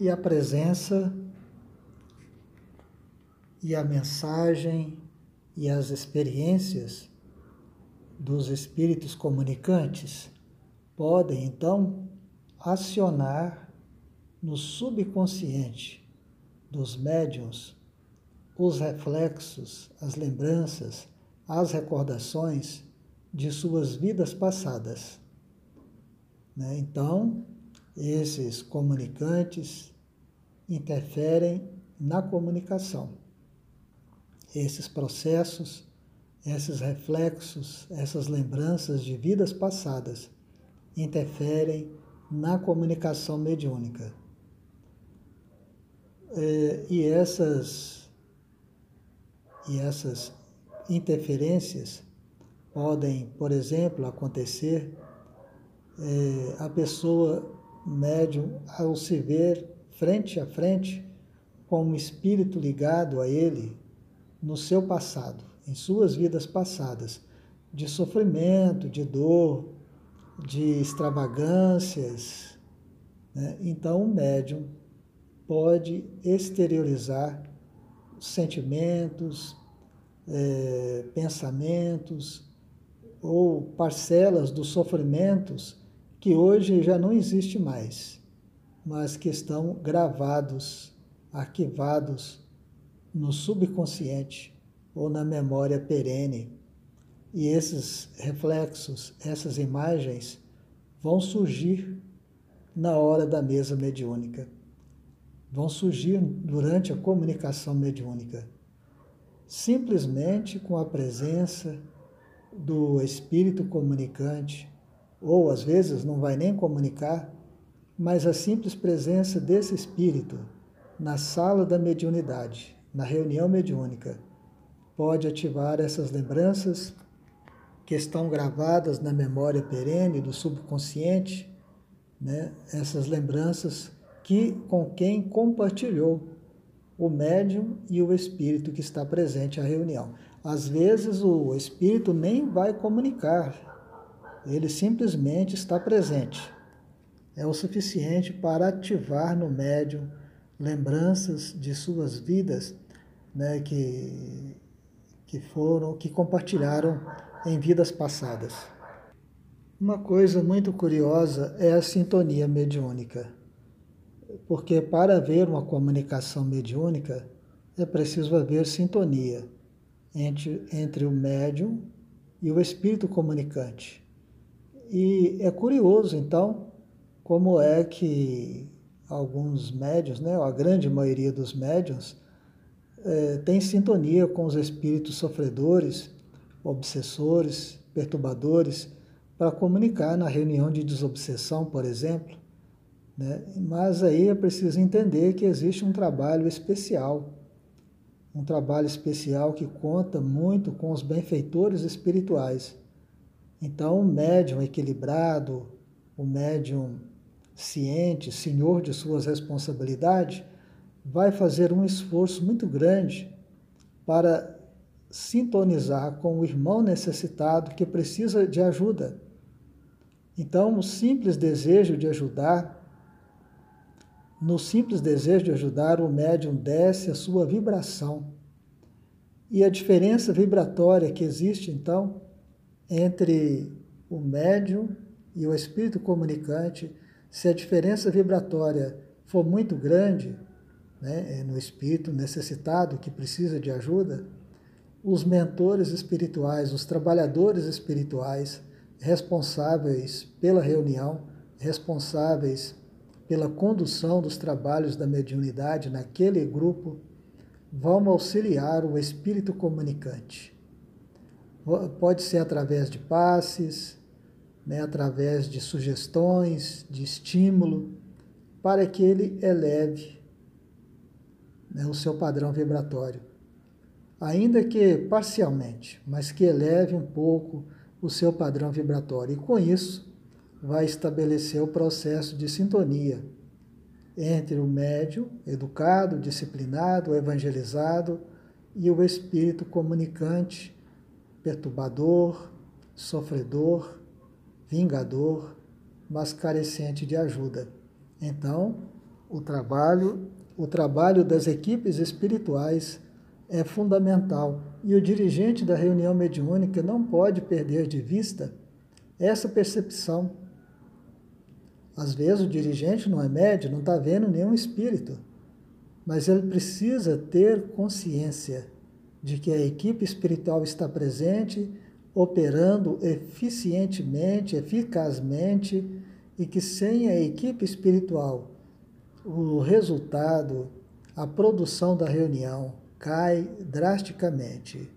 e a presença e a mensagem e as experiências dos espíritos comunicantes podem então acionar no subconsciente dos médiums os reflexos, as lembranças, as recordações de suas vidas passadas. Né? Então, esses comunicantes interferem na comunicação. Esses processos, esses reflexos, essas lembranças de vidas passadas interferem na comunicação mediúnica. É, e essas, e essas interferências podem, por exemplo, acontecer é, a pessoa médium, ao se ver frente a frente com um espírito ligado a ele no seu passado, em suas vidas passadas, de sofrimento, de dor, de extravagâncias. Né? Então, o médium pode exteriorizar sentimentos, é, pensamentos ou parcelas dos sofrimentos que hoje já não existe mais, mas que estão gravados, arquivados no subconsciente ou na memória perene. E esses reflexos, essas imagens vão surgir na hora da mesa mediúnica. Vão surgir durante a comunicação mediúnica. Simplesmente com a presença do espírito comunicante ou às vezes não vai nem comunicar, mas a simples presença desse espírito na sala da mediunidade, na reunião mediúnica, pode ativar essas lembranças que estão gravadas na memória perene do subconsciente, né? essas lembranças que com quem compartilhou o médium e o espírito que está presente à reunião. Às vezes o espírito nem vai comunicar, ele simplesmente está presente. É o suficiente para ativar no médium lembranças de suas vidas né, que, que foram, que compartilharam em vidas passadas. Uma coisa muito curiosa é a sintonia mediúnica, porque para haver uma comunicação mediúnica é preciso haver sintonia entre, entre o médium e o espírito comunicante. E é curioso, então, como é que alguns médios, né, a grande maioria dos médios, é, tem sintonia com os espíritos sofredores, obsessores, perturbadores, para comunicar na reunião de desobsessão, por exemplo. Né? Mas aí é preciso entender que existe um trabalho especial, um trabalho especial que conta muito com os benfeitores espirituais então, o médium equilibrado, o médium ciente, senhor de suas responsabilidades, vai fazer um esforço muito grande para sintonizar com o irmão necessitado que precisa de ajuda. Então, o simples desejo de ajudar, no simples desejo de ajudar, o médium desce a sua vibração. E a diferença vibratória que existe, então, entre o médium e o espírito comunicante, se a diferença vibratória for muito grande, né, é no espírito necessitado que precisa de ajuda, os mentores espirituais, os trabalhadores espirituais responsáveis pela reunião, responsáveis pela condução dos trabalhos da mediunidade naquele grupo, vão auxiliar o espírito comunicante pode ser através de passes, né, através de sugestões, de estímulo, para que ele eleve né, o seu padrão vibratório. Ainda que parcialmente, mas que eleve um pouco o seu padrão vibratório. E com isso, vai estabelecer o processo de sintonia entre o médium educado, disciplinado, evangelizado e o espírito comunicante perturbador, sofredor, vingador, mas carecente de ajuda. Então, O trabalho, o trabalho das equipes espirituais é fundamental e o dirigente da reunião mediúnica não pode perder de vista essa percepção. Às vezes o dirigente não é médio, não está vendo nenhum espírito, mas ele precisa ter consciência de que a equipe espiritual está presente, operando eficientemente, eficazmente, e que sem a equipe espiritual, o resultado, a produção da reunião cai drasticamente.